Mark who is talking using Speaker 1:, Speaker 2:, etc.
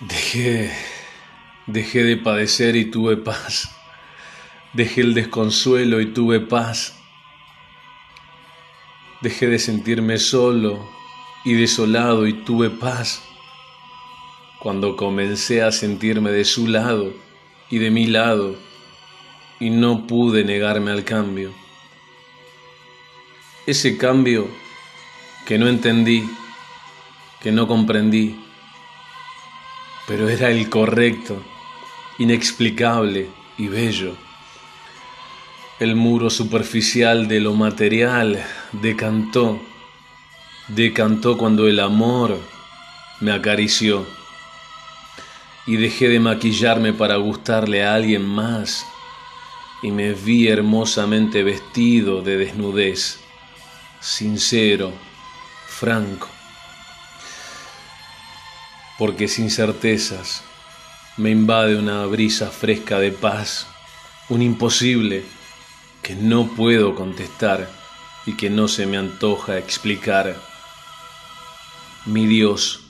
Speaker 1: Dejé, dejé de padecer y tuve paz. Dejé el desconsuelo y tuve paz. Dejé de sentirme solo y desolado y tuve paz. Cuando comencé a sentirme de su lado y de mi lado y no pude negarme al cambio. Ese cambio que no entendí, que no comprendí, pero era el correcto, inexplicable y bello. El muro superficial de lo material decantó, decantó cuando el amor me acarició y dejé de maquillarme para gustarle a alguien más y me vi hermosamente vestido de desnudez, sincero, franco porque sin certezas me invade una brisa fresca de paz, un imposible que no puedo contestar y que no se me antoja explicar. Mi Dios,